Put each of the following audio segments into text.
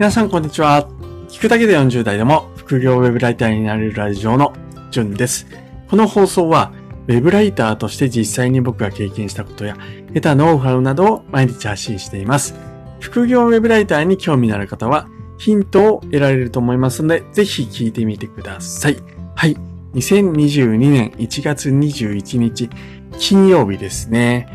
皆さんこんにちは。聞くだけで40代でも副業ウェブライターになれるラジオのジュンです。この放送はウェブライターとして実際に僕が経験したことや得たノウハウなどを毎日発信しています。副業ウェブライターに興味のある方はヒントを得られると思いますので、ぜひ聞いてみてください。はい。2022年1月21日金曜日ですね。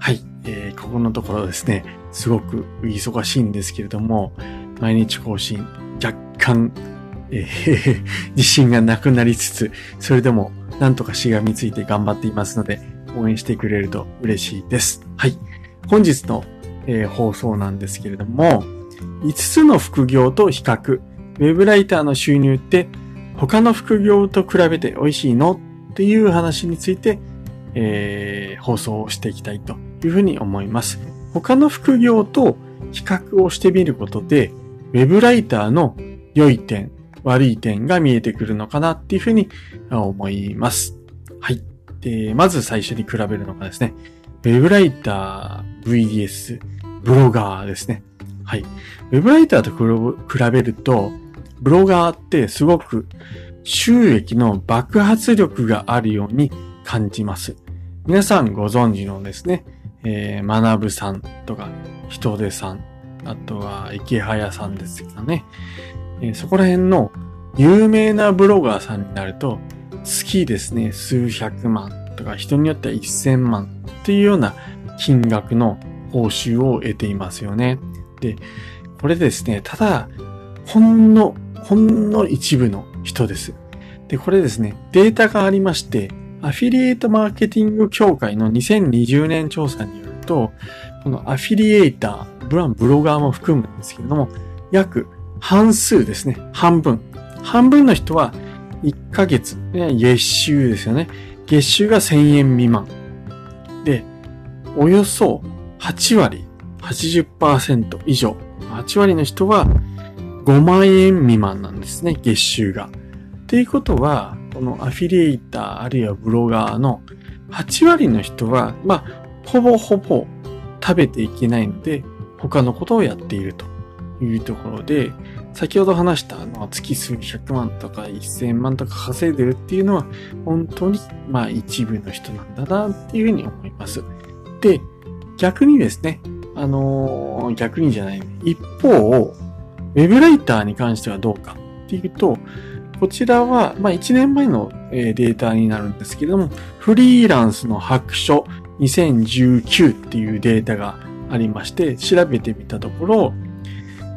はい。えー、ここのところですね、すごく忙しいんですけれども、毎日更新、若干、えー、自信がなくなりつつ、それでもなんとかしがみついて頑張っていますので、応援してくれると嬉しいです。はい。本日の、えー、放送なんですけれども、5つの副業と比較、ウェブライターの収入って他の副業と比べて美味しいのっていう話について、えー、放送をしていきたいというふうに思います。他の副業と比較をしてみることで、ウェブライターの良い点、悪い点が見えてくるのかなっていうふうに思います。はい。で、まず最初に比べるのがですね、ウェブライター VDS ブロガーですね。はい。ウェブライターと比べると、ブロガーってすごく収益の爆発力があるように感じます。皆さんご存知のですね、えー、学ぶさんとか、人手さん、あとは池早さんですかね。えー、そこら辺の有名なブロガーさんになると、月ですね、数百万とか、人によっては一千万というような金額の報酬を得ていますよね。で、これですね、ただ、ほんの、ほんの一部の人です。で、これですね、データがありまして、アフィリエイトマーケティング協会の2020年調査によると、このアフィリエイター、ブラン、ブロガーも含むんですけれども、約半数ですね。半分。半分の人は1ヶ月、月収ですよね。月収が1000円未満。で、およそ8割、80%以上。8割の人は5万円未満なんですね、月収が。っていうことは、このアフィリエイターあるいはブロガーの8割の人は、まあ、ほぼほぼ食べていけないので、他のことをやっているというところで、先ほど話したあの月数百万とか1000万とか稼いでるっていうのは、本当にまあ一部の人なんだなっていうふうに思います。で、逆にですね、あのー、逆にじゃない、一方、ウェブライターに関してはどうかっていうと、こちらは、まあ、1年前のデータになるんですけれども、フリーランスの白書2019っていうデータがありまして、調べてみたところ、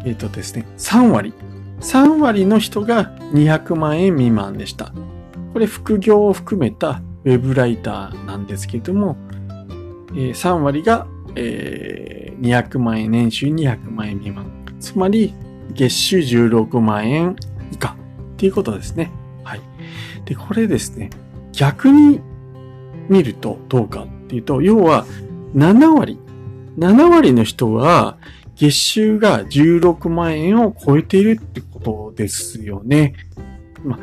えっ、ー、とですね、3割。3割の人が200万円未満でした。これ副業を含めたウェブライターなんですけれども、えー、3割が、えー、200万円、年収200万円未満。つまり、月収16万円以下っていうことですね。はい。で、これですね、逆に見るとどうかっていうと、要は7割、7割の人は月収が16万円を超えているってことですよね。まあ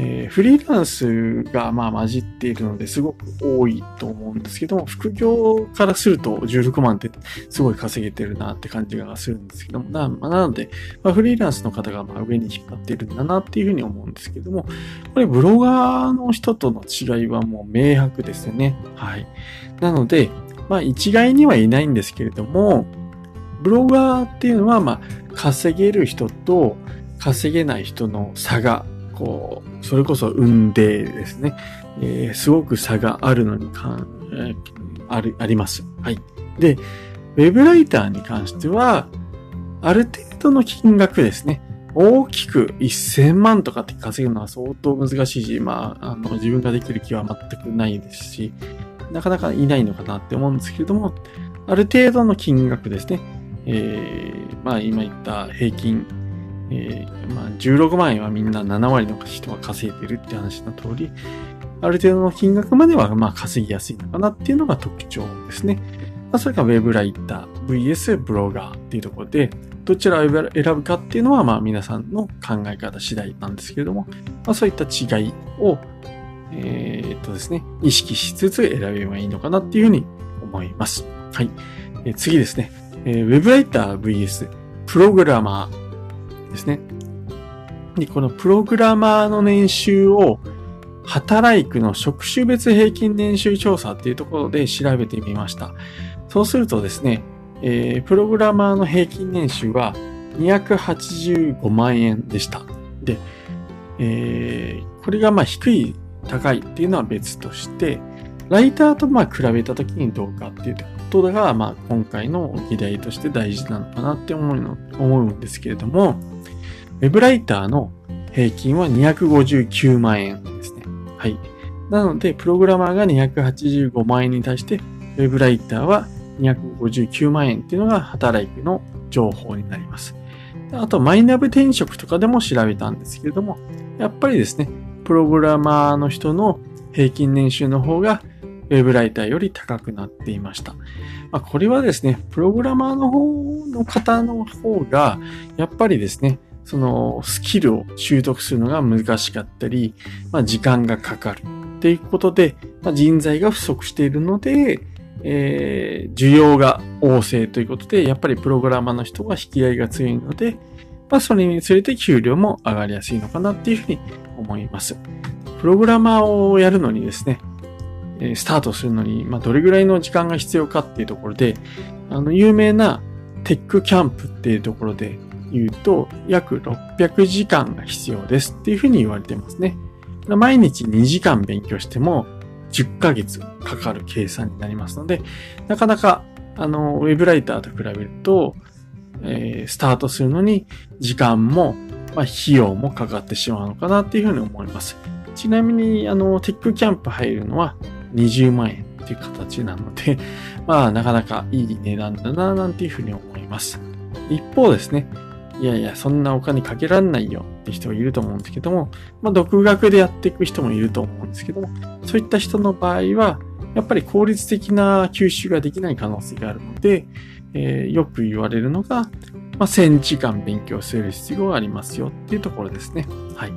えー、フリーランスがまあ混じっているのですごく多いと思うんですけども、副業からすると16万ってすごい稼げてるなって感じがするんですけども、ななので、まあ、フリーランスの方がまあ上に引っ張っているんだなっていうふうに思うんですけども、これブロガーの人との違いはもう明白ですよね。はい。なので、まあ一概にはいないんですけれども、ブロガーっていうのはまあ稼げる人と稼げない人の差がこう、それこそ運でですね、えー、すごく差があるのにかん、えー、ある、あります。はい。で、ウェブライターに関しては、ある程度の金額ですね。大きく1000万とかって稼ぐのは相当難しいし、まあ、あの、自分ができる気は全くないですし、なかなかいないのかなって思うんですけれども、ある程度の金額ですね。えー、まあ今言った平均えー、まあ、16万円はみんな7割の人は稼いでるって話の通り、ある程度の金額まではまあ稼ぎやすいのかなっていうのが特徴ですね。まあ、それが Web ライター VS ブロガーっていうところで、どちらを選ぶかっていうのはまあ皆さんの考え方次第なんですけれども、まあ、そういった違いを、えー、っとですね、意識しつつ選べばいいのかなっていうふうに思います。はい。えー、次ですね、えー、Web ライター VS プログラマーですね。で、このプログラマーの年収を働くの職種別平均年収調査っていうところで調べてみました。そうするとですね、えー、プログラマーの平均年収は285万円でした。で、えー、これがまあ低い、高いっていうのは別として、ライターとま比べたときにどうかっていうことが、まあ今回の議題として大事なのかなって思うの思うんですけれども、ウェブライターの平均は259万円ですね。はい。なので、プログラマーが285万円に対して、ウェブライターは259万円っていうのが働くの情報になります。あと、マイナブ転職とかでも調べたんですけれども、やっぱりですね、プログラマーの人の平均年収の方がウェブライターより高くなっていました。まあ、これはですね、プログラマーの方の方の方が、やっぱりですね、そのスキルを習得するのが難しかったり、まあ、時間がかかるっていうことで、まあ、人材が不足しているので、えー、需要が旺盛ということで、やっぱりプログラマーの人が引き合いが強いので、まあ、それにつれて給料も上がりやすいのかなっていうふうに思います。プログラマーをやるのにですね、スタートするのに、まあ、どれぐらいの時間が必要かっていうところで、あの、有名なテックキャンプっていうところで言うと、約600時間が必要ですっていうふうに言われてますね。毎日2時間勉強しても10ヶ月かかる計算になりますので、なかなか、あの、ウェブライターと比べると、えー、スタートするのに時間も、まあ、費用もかかってしまうのかなっていうふうに思います。ちなみに、あの、テックキャンプ入るのは20万円っていう形なので、まあ、なかなかいい値段だな、なんていうふうに思います。一方ですね、いやいや、そんなお金かけらんないよって人がいると思うんですけども、まあ、独学でやっていく人もいると思うんですけども、そういった人の場合は、やっぱり効率的な吸収ができない可能性があるので、えー、よく言われるのが、まあ、1000時間勉強する必要がありますよっていうところですね。はい。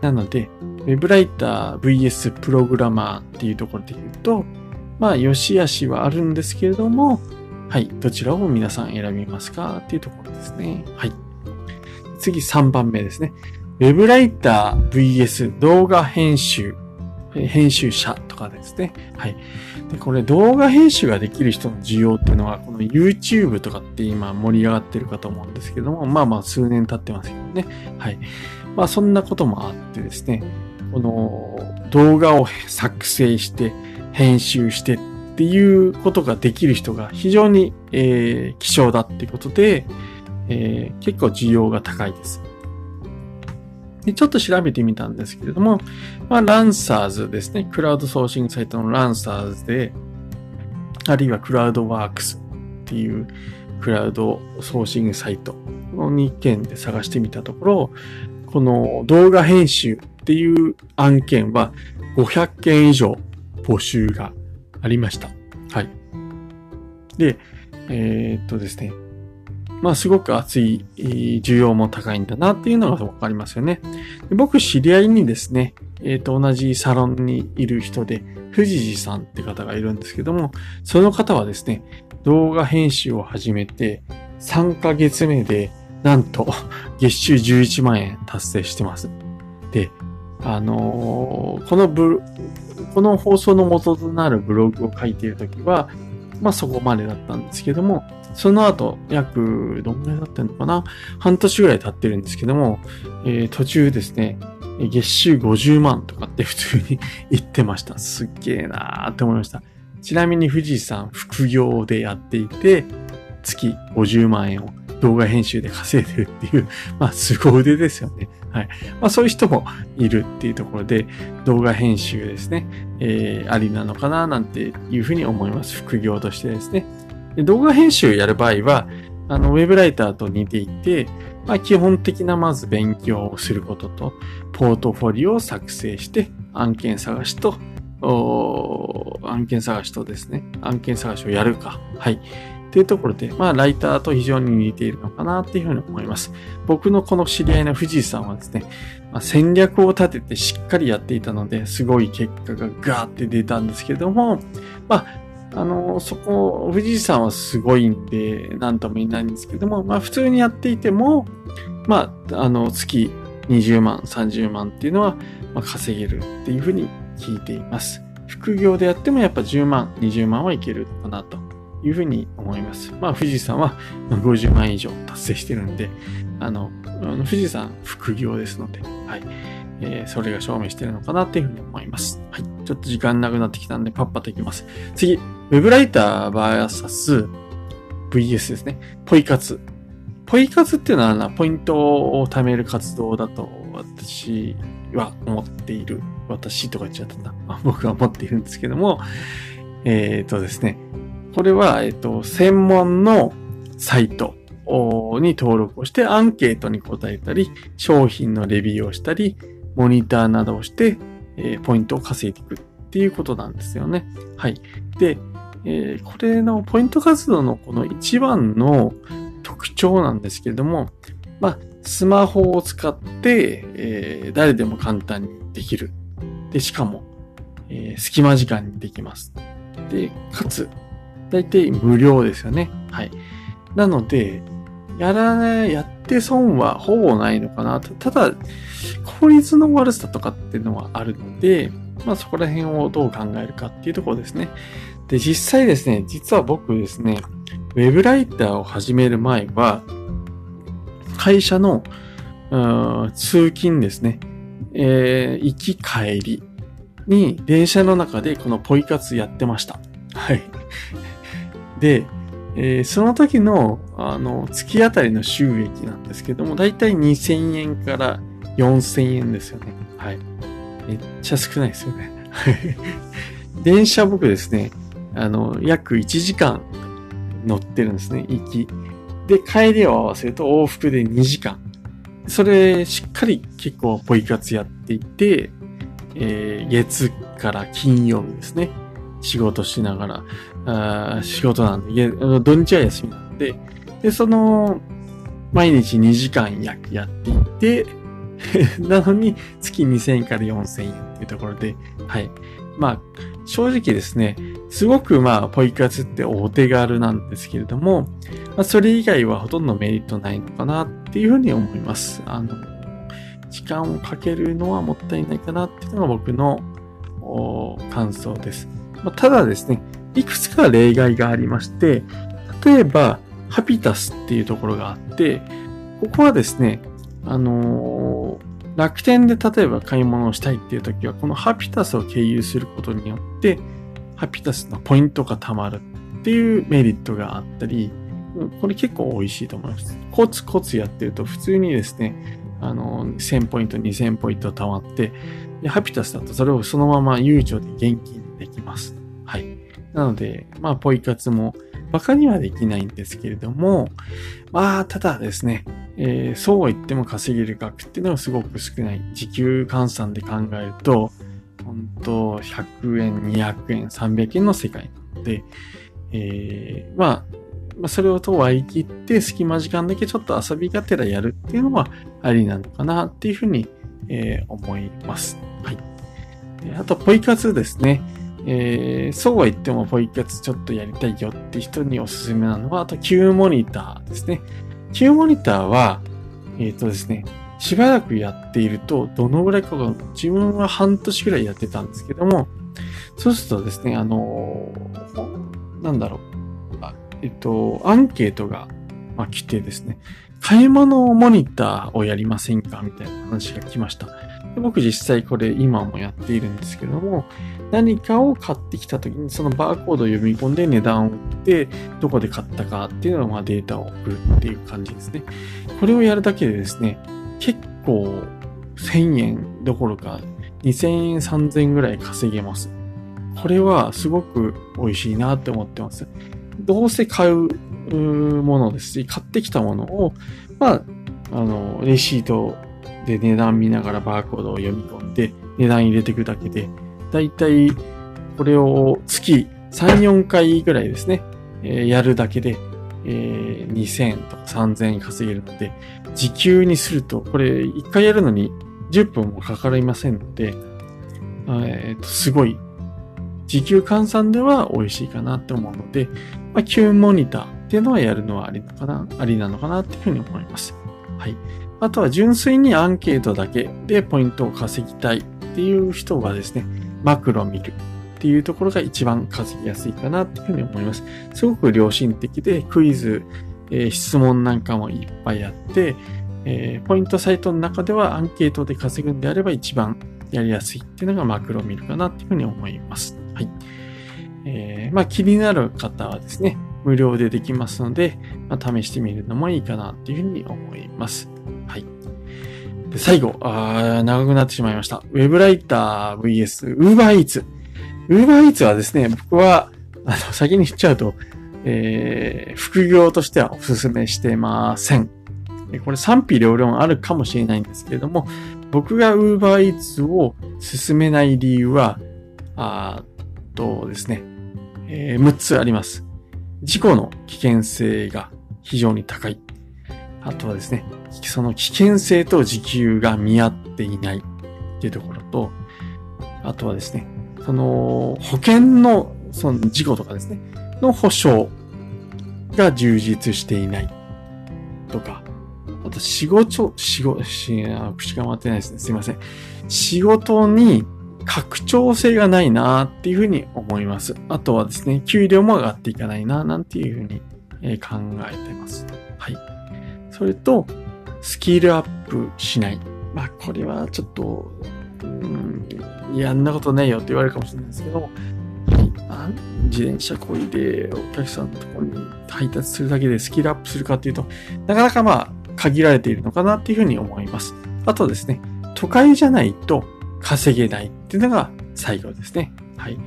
なので、ウェブライター VS プログラマーっていうところで言うと、まあ、良し悪しはあるんですけれども、はい。どちらを皆さん選びますかっていうところですね。はい。次3番目ですね。ウェブライター VS 動画編集、編集者かですね。はい。で、これ動画編集ができる人の需要っていうのは、この YouTube とかって今盛り上がってるかと思うんですけども、まあまあ数年経ってますけどね。はい。まあそんなこともあってですね、この動画を作成して、編集してっていうことができる人が非常に、えー、希少だっていうことで、えー、結構需要が高いです。でちょっと調べてみたんですけれども、まあ、ランサーズですね。クラウドソーシングサイトのランサーズで、あるいはクラウドワークスっていうクラウドソーシングサイトの2件で探してみたところ、この動画編集っていう案件は500件以上募集がありました。はい。で、えー、っとですね。まあ、すごく熱い需要も高いんだなっていうのがわかりますよね。僕、知り合いにですね、えっ、ー、と、同じサロンにいる人で、藤次さんって方がいるんですけども、その方はですね、動画編集を始めて、3ヶ月目で、なんと、月収11万円達成してます。で、あのー、このブ、この放送の元となるブログを書いているときは、まあそこまでだったんですけども、その後、約、どんぐらいだったのかな？半年ぐらい経ってるんですけども、えー、途中ですね、月収50万とかって普通に言ってました。すっげえなーって思いました。ちなみに富士山副業でやっていて、月50万円を動画編集で稼いでるっていう、まあ、凄腕ですよね。はい。まあ、そういう人もいるっていうところで、動画編集ですね、えー、ありなのかななんていうふうに思います。副業としてですね。で動画編集やる場合は、あの、ウェブライターと似ていて、まあ、基本的なまず勉強をすることと、ポートフォリオを作成して、案件探しと、案件探しとですね、案件探しをやるか。はい。っていうところで、まあ、ライターと非常に似ているのかなっていうふうに思います。僕のこの知り合いの藤井さんはですね、まあ、戦略を立ててしっかりやっていたので、すごい結果がガーって出たんですけれども、まあ、あの、そこ、藤井さんはすごいんで、なんとも言えないんですけども、まあ普通にやっていても、まあ、あの、月20万、30万っていうのは、まあ、稼げるっていうふうに聞いています。副業でやってもやっぱ10万、20万はいけるのかなというふうに思います。まあ、富士山は50万以上達成してるんで、あの、富士山副業ですので、はい。えー、それが証明してるのかなっていうふうに思います。はい。ちょっと時間なくなってきたんで、パッパといきます。次、ウェブライター VS VS ですね。ポイ活。ポイ活っていうのはポイントを貯める活動だと私は思っている。私とか言っちゃったな。僕は思っているんですけども、えっ、ー、とですね。これは、えっ、ー、と、専門のサイトに登録をしてアンケートに答えたり、商品のレビューをしたり、モニターなどをして、えー、ポイントを稼いでいくっていうことなんですよね。はい。で、えー、これのポイント活動のこの一番の特徴なんですけれども、まあ、スマホを使って、えー、誰でも簡単にできる。で、しかも、えー、隙間時間にできます。で、かつ、だいたい無料ですよね。はい。なので、やらない、やって損はほぼないのかなと。ただ、効率の悪さとかっていうのはあるので、まあそこら辺をどう考えるかっていうところですね。で、実際ですね、実は僕ですね、ウェブライターを始める前は、会社の通勤ですね、えー、行き帰りに電車の中でこのポイ活やってました。はい。で、えー、その時の、あの、月当たりの収益なんですけども、だいたい2000円から4000円ですよね。はい。めっちゃ少ないですよね。電車僕ですね、あの、約1時間乗ってるんですね、行き。で、帰りを合わせると往復で2時間。それ、しっかり結構ポイ活やっていて、えー、月から金曜日ですね。仕事しながら、あ仕事なんで、土日は休みなんで、で、その、毎日2時間やっていて、なのに月2000円から4000円っていうところで、はい。まあ、正直ですね、すごくまあ、ポイ活ってお手軽なんですけれども、まあ、それ以外はほとんどメリットないのかなっていうふうに思います。あの、時間をかけるのはもったいないかなっていうのが僕の感想です。まあ、ただですね、いくつか例外がありまして、例えば、ハピタスっていうところがあって、ここはですね、あのー、楽天で例えば買い物をしたいっていう時は、このハピタスを経由することによって、ハピタスのポイントが貯まるっていうメリットがあったり、これ結構美味しいと思います。コツコツやってると普通にですね、あの、1000ポイント、2000ポイント貯まって、で、ハピタスだとそれをそのまま悠長で現金できます。はい。なので、まあ、ポイ活も馬鹿にはできないんですけれども、まあ、ただですね、えー、そうは言っても稼げる額っていうのはすごく少ない。時給換算で考えると、本当100円、200円、300円の世界なので、えー、まあ、まあ、それをと割り切って隙間時間だけちょっと遊びがてらやるっていうのはありなのかなっていうふうに、えー、思います。はい。あと、ポイ活ですね。えー、そうは言ってもポイ活ちょっとやりたいよって人におすすめなのは、あと Q モニターですね。Q モニターは、えっ、ー、とですね、しばらくやっていると、どのぐらいかが、自分は半年ぐらいやってたんですけども、そうするとですね、あの、なんだろう、えっと、アンケートが、来てですね、買い物モニターをやりませんかみたいな話が来ました。僕実際これ今もやっているんですけども、何かを買ってきた時にそのバーコードを読み込んで値段を打って、どこで買ったかっていうのをまあデータを送るっていう感じですね。これをやるだけでですね、結構1000円どころか2000円3000円ぐらい稼げます。これはすごく美味しいなって思ってます。どうせ買うものですし、買ってきたものを、まあ、あの、レシートで値段見ながらバーコードを読み込んで値段入れていくだけで、だいたいこれを月3、4回ぐらいですね、えー、やるだけで、えー、2000とか3000円稼げるので、時給にすると、これ1回やるのに10分もかかりませんので、えー、とすごい、時給換算では美味しいかなって思うので、まあ、Q モニターっていうのはやるのはありのかな、ありなのかなっていうふうに思います。はい。あとは純粋にアンケートだけでポイントを稼ぎたいっていう人はですね、マクロを見るっていうところが一番稼ぎやすいかなっていうふうに思います。すごく良心的でクイズ、えー、質問なんかもいっぱいあって、えー、ポイントサイトの中ではアンケートで稼ぐんであれば一番やりやすいっていうのがマクロを見るかなっていうふうに思います。はい。えー、まあ気になる方はですね、無料でできますので、まあ、試してみるのもいいかなっていうふうに思います。はい。で最後あ、長くなってしまいました。ウェブライター VS Uber Eats。Uber Eats はですね、僕は、あの、先に言っちゃうと、えー、副業としてはお勧めしてません。これ賛否両論あるかもしれないんですけれども、僕が Uber Eats を進めない理由は、あとですね、えー、6つあります。事故の危険性が非常に高い。あとはですね、その危険性と時給が見合っていないっていうところと、あとはですね、その保険のその事故とかですね、の保証が充実していないとか、あと仕事、仕事、し口が回ってないですね。すいません。仕事に拡張性がないなっていうふうに思います。あとはですね、給料も上がっていかないななんていうふうに考えてます。はい。それと、スキルアップしない。まあ、これはちょっと、うん、いや、んなことないよって言われるかもしれないですけど、自転車こいでお客さんのところに配達するだけでスキルアップするかっていうと、なかなかまあ、限られているのかなっていうふうに思います。あとですね、都会じゃないと稼げないっていうのが最後ですね。はい。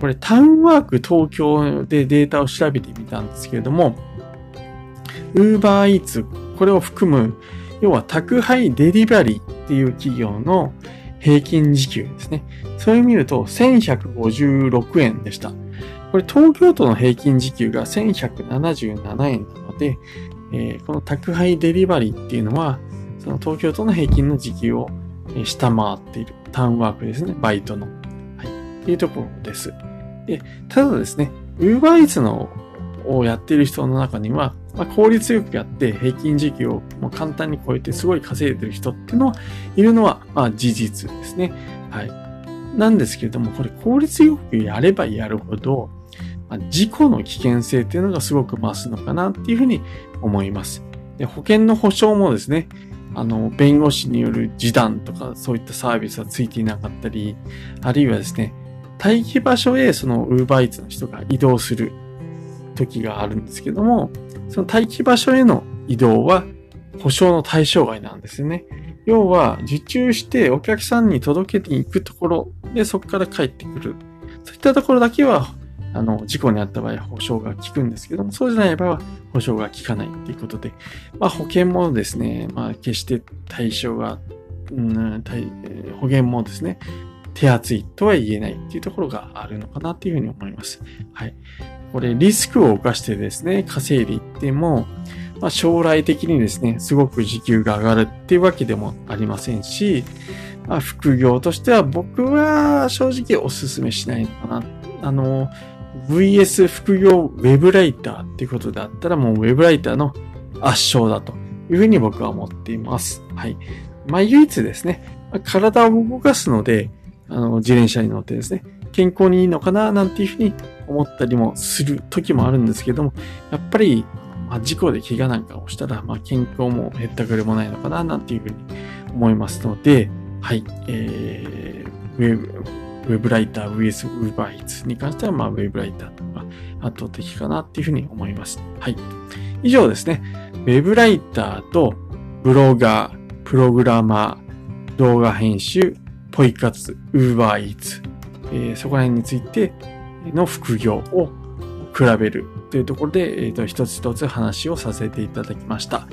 これ、タウンワーク東京でデータを調べてみたんですけれども、Uber Eats、これを含む、要は宅配デリバリーっていう企業の平均時給ですね。それを見ると1156円でした。これ東京都の平均時給が1177円なので、えー、この宅配デリバリーっていうのは、その東京都の平均の時給を下回っている。タウンワークですね。バイトの。はい。っていうところです。で、ただですね、UberEats のをやっている人の中には、まあ、効率よくやって平均時給をもう簡単に超えてすごい稼いでる人っていうのはいるのは、まあ、事実ですね。はい。なんですけれども、これ効率よくやればやるほど、まあ、事故の危険性っていうのがすごく増すのかなっていうふうに思います。で保険の保証もですね、あの、弁護士による示談とかそういったサービスはついていなかったり、あるいはですね、待機場所へその UberEats の人が移動する時があるんですけども、その待機場所への移動は保証の対象外なんですよね。要は、受注してお客さんに届けていくところでそこから帰ってくる。そういったところだけはあの、事故にあった場合、保証が効くんですけども、そうじゃない場合は保証が効かないっていうことで、まあ、保険もですね、まあ、決して対象が、うん、保険もですね、手厚いとは言えないっていうところがあるのかなっていうふうに思います。はい。これ、リスクを冒してですね、稼いでいっても、まあ、将来的にですね、すごく時給が上がるっていうわけでもありませんし、まあ、副業としては僕は正直お勧めしないのかな。あの、VS 副業ウェブライターっていうことであったらもうウェブライターの圧勝だというふうに僕は思っています。はい。まあ唯一ですね、体を動かすので、あの、自転車に乗ってですね、健康にいいのかななんていうふうに思ったりもする時もあるんですけども、やっぱり、まあ、事故で怪我なんかをしたら、まあ、健康も減ったくれもないのかななんていうふうに思いますので、はい、えー、ウェブ、ウェブライター vs ウーバーイーツに関しては、まあ、ウェブライターの方が圧倒的かなっていうふうに思います。はい。以上ですね。ウェブライターとブロガー、プログラマー、動画編集、ポイ活、ウーバーイーツ、えー、そこら辺についての副業を比べるというところで、えっ、ー、と、一つ一つ話をさせていただきました。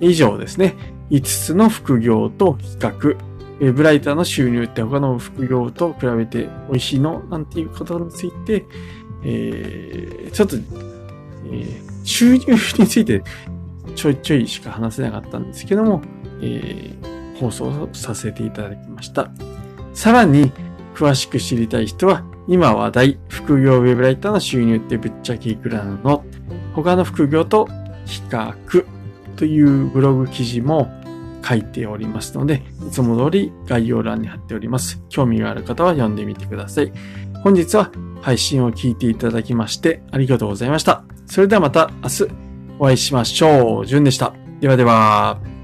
以上ですね。5つの副業と比較、えブライターの収入って他の副業と比べて美味しいのなんていうことについて、えー、ちょっと、えー、収入についてちょいちょいしか話せなかったんですけども、えー、放送させていただきました。さらに詳しく知りたい人は、今話題、副業ウェブライターの収入ってぶっちゃけいくらなの？他の副業と比較というブログ記事も書いておりますので、いつも通り概要欄に貼っております。興味がある方は読んでみてください。本日は配信を聞いていただきましてありがとうございました。それではまた明日お会いしましょう。じゅんでした。ではでは。